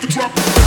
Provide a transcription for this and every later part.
The drop.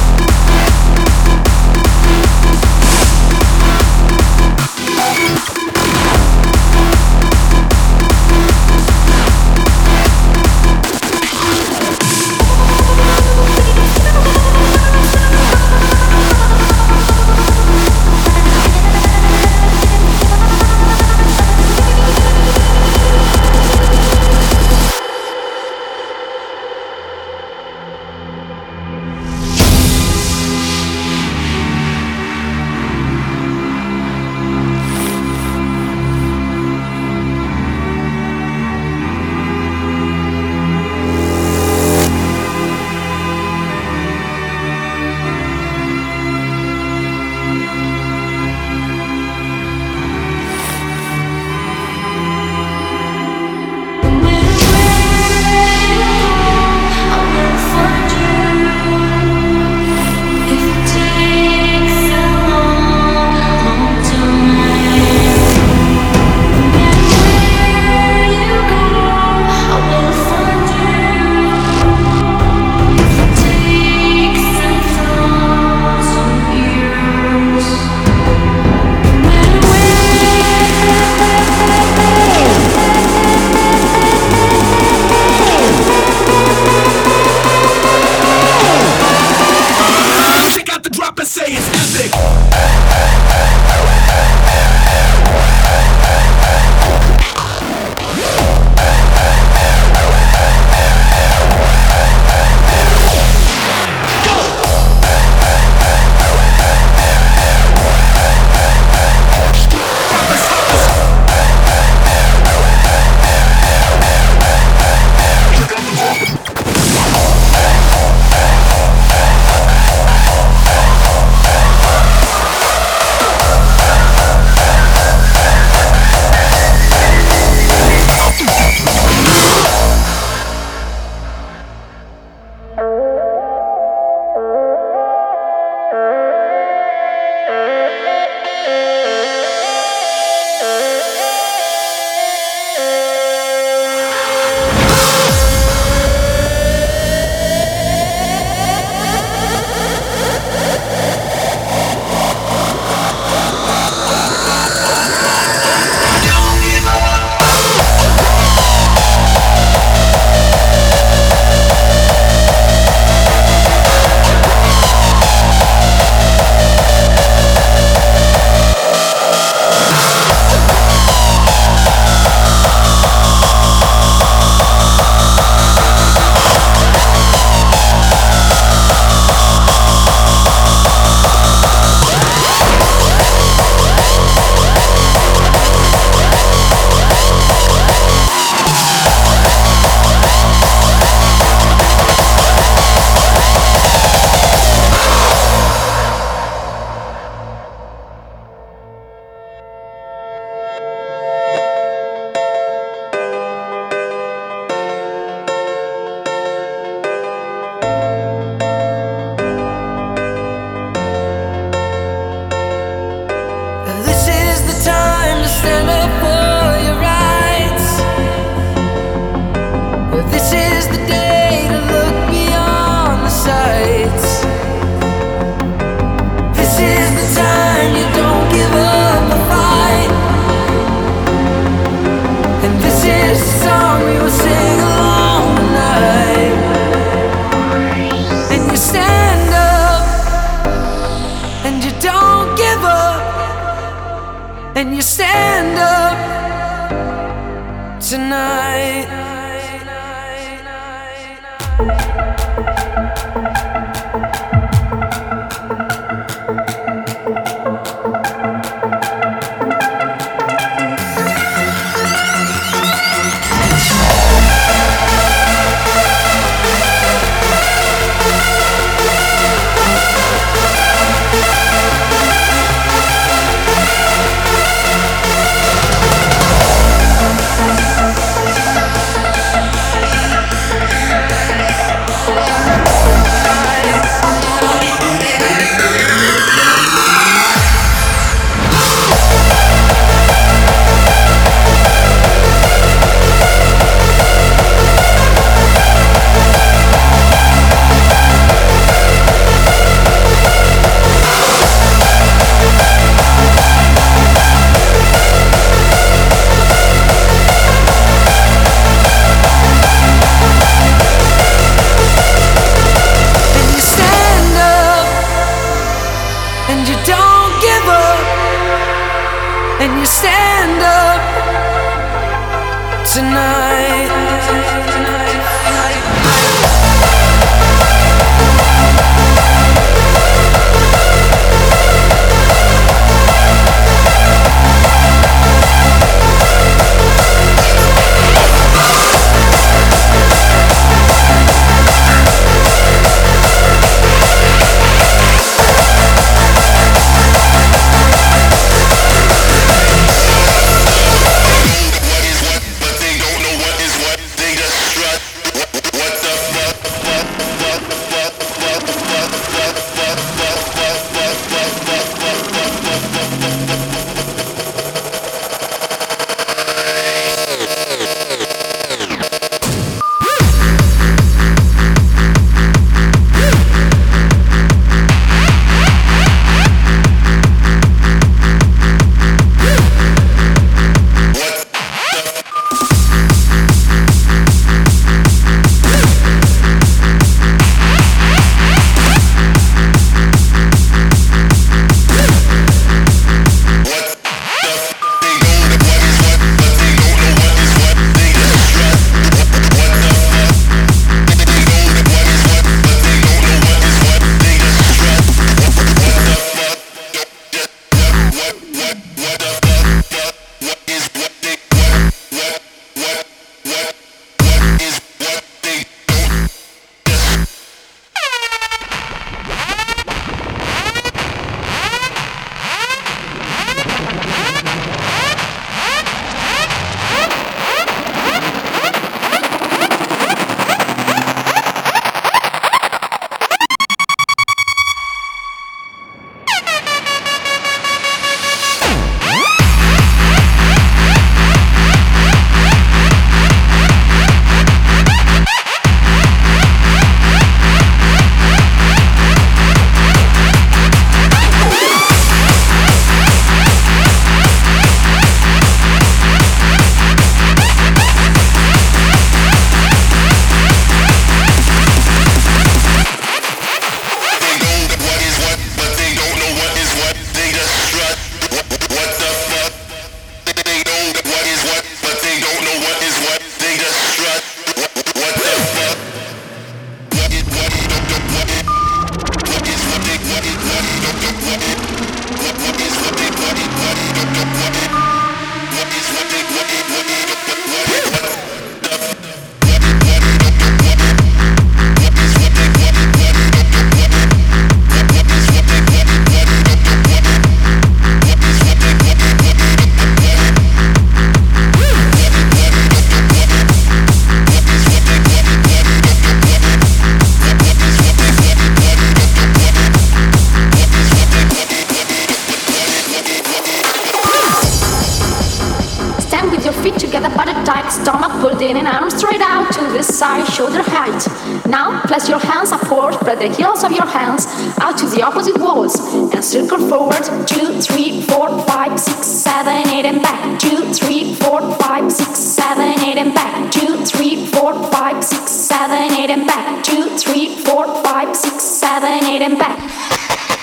Seven, eight, and back.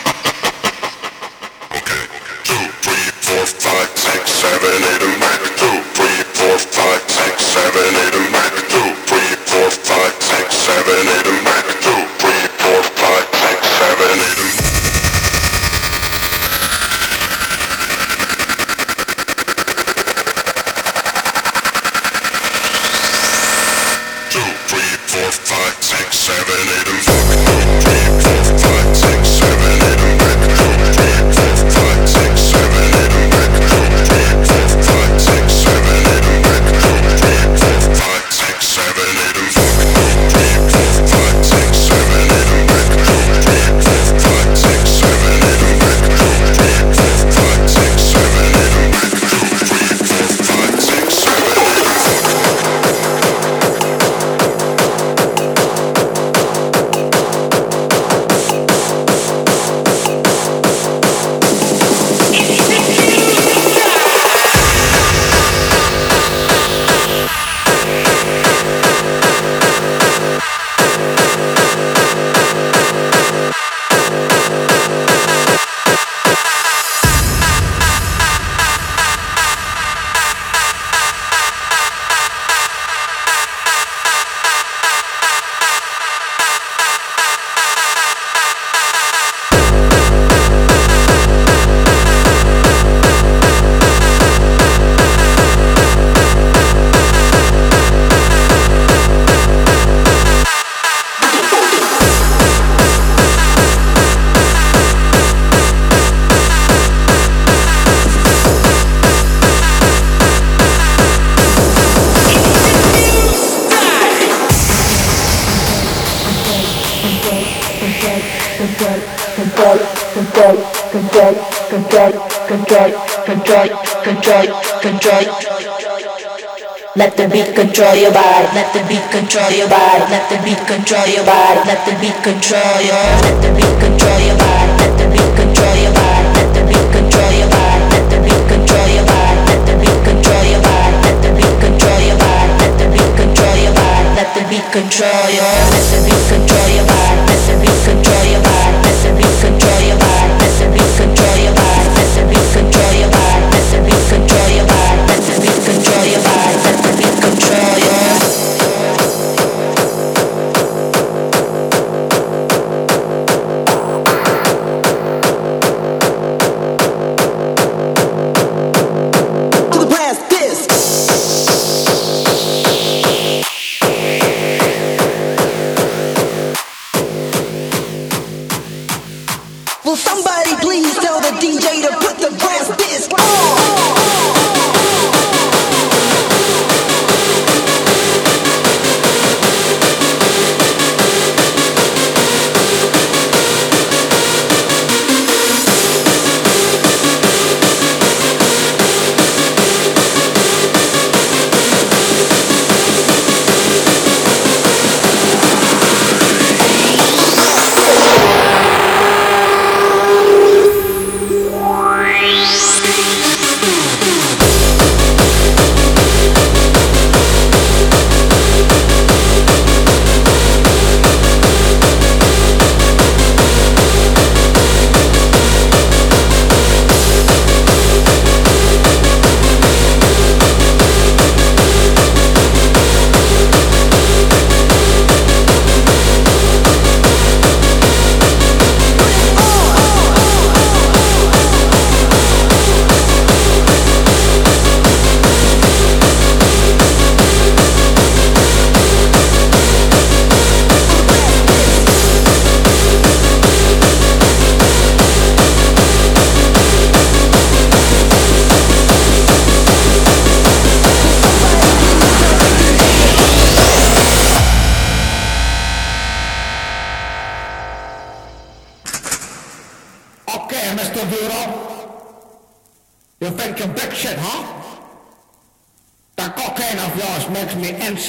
Control your body. Let the beat control your body. Let the beat control your body. Let the beat control your. Let the beat control your body. Let the beat control your body. Let the beat control your body. Let the beat control your body. Let the beat control your body. Let the beat control your body. Let the beat control your body. Let the beat control your. Let the beat control your body. Let the beat control your body. Let the beat control your body. Let the beat control your body. Let the beat control your body.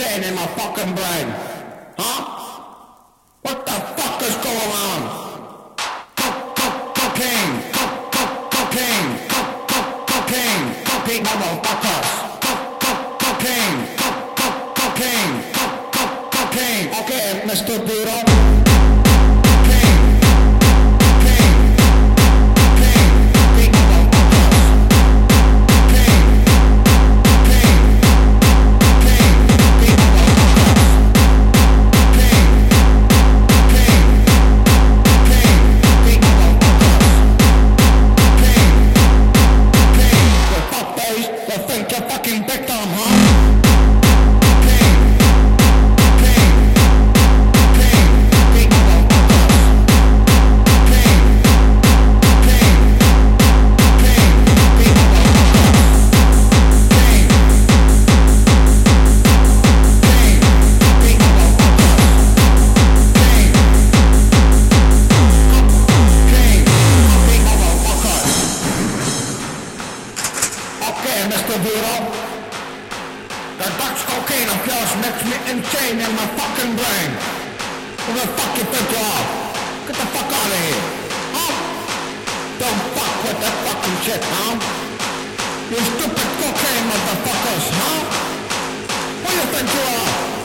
In my fucking brain. Vero. That Dutch cocaine of yours makes me insane in my fucking brain. Who the fuck you think you are? Get the fuck out of here. Huh? Don't fuck with that fucking shit, huh? You stupid cocaine motherfuckers, huh? Who you think you are?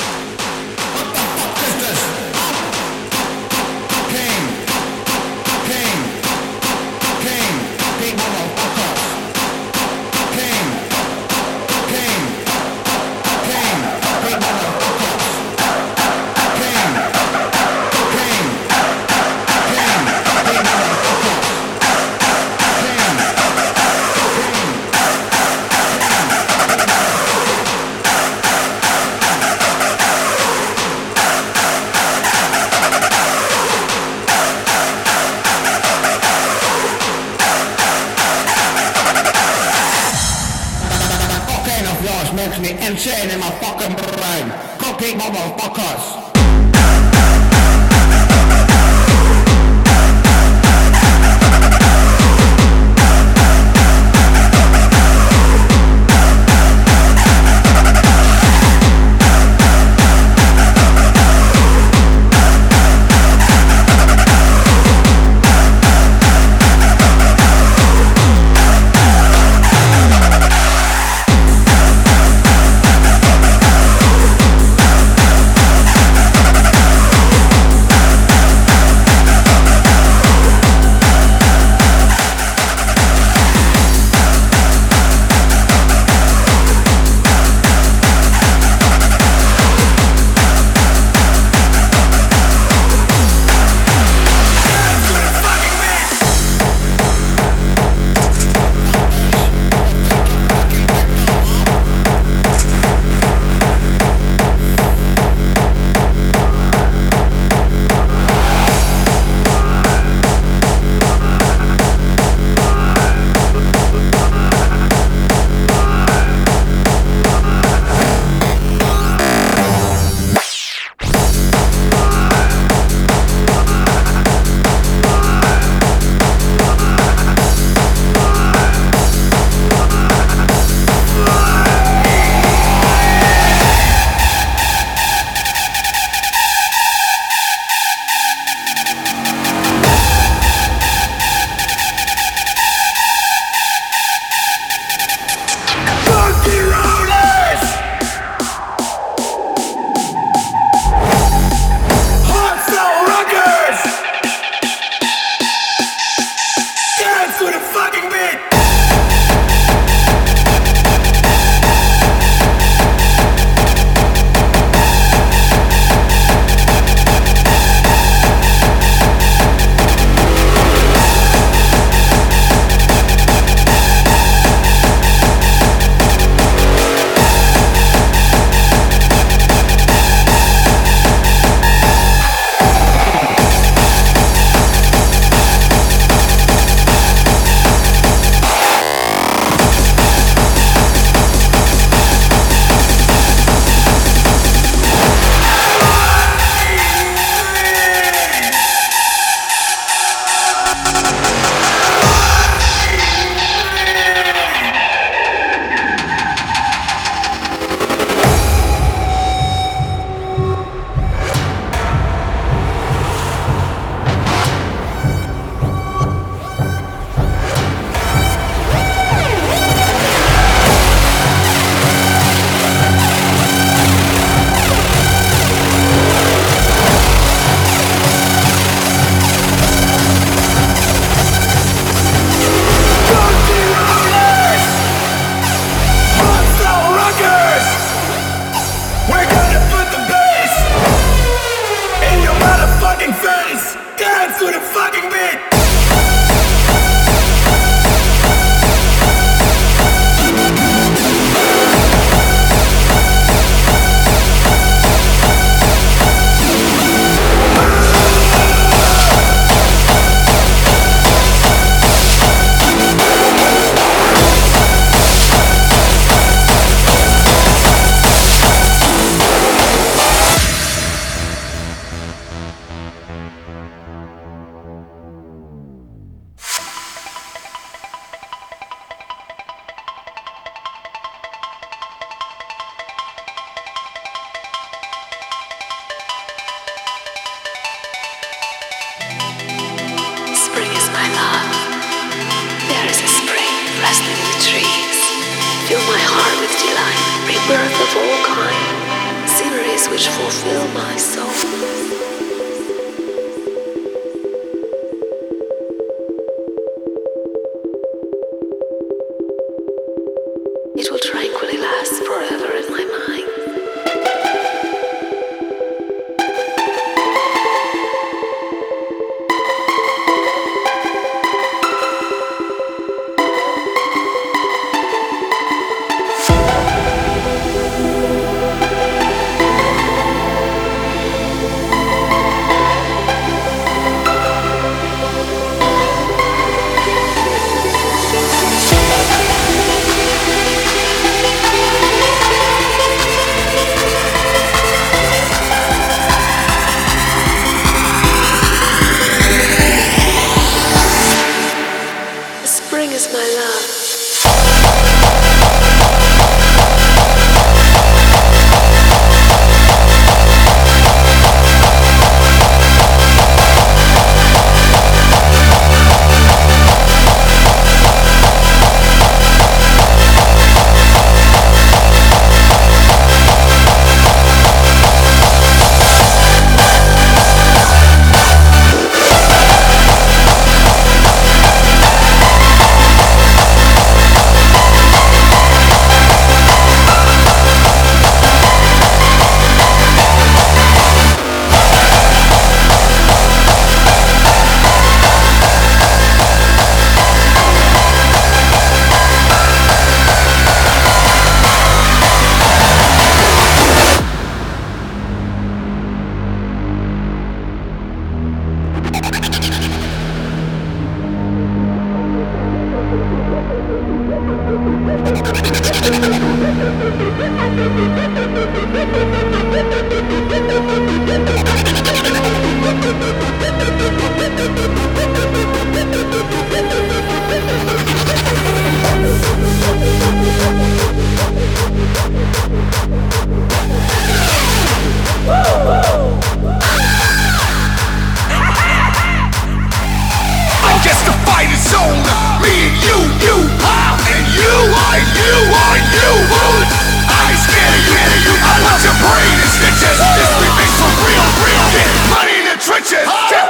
I knew, I scared you, I your brain stitches, this for real, real. Get money in the trenches.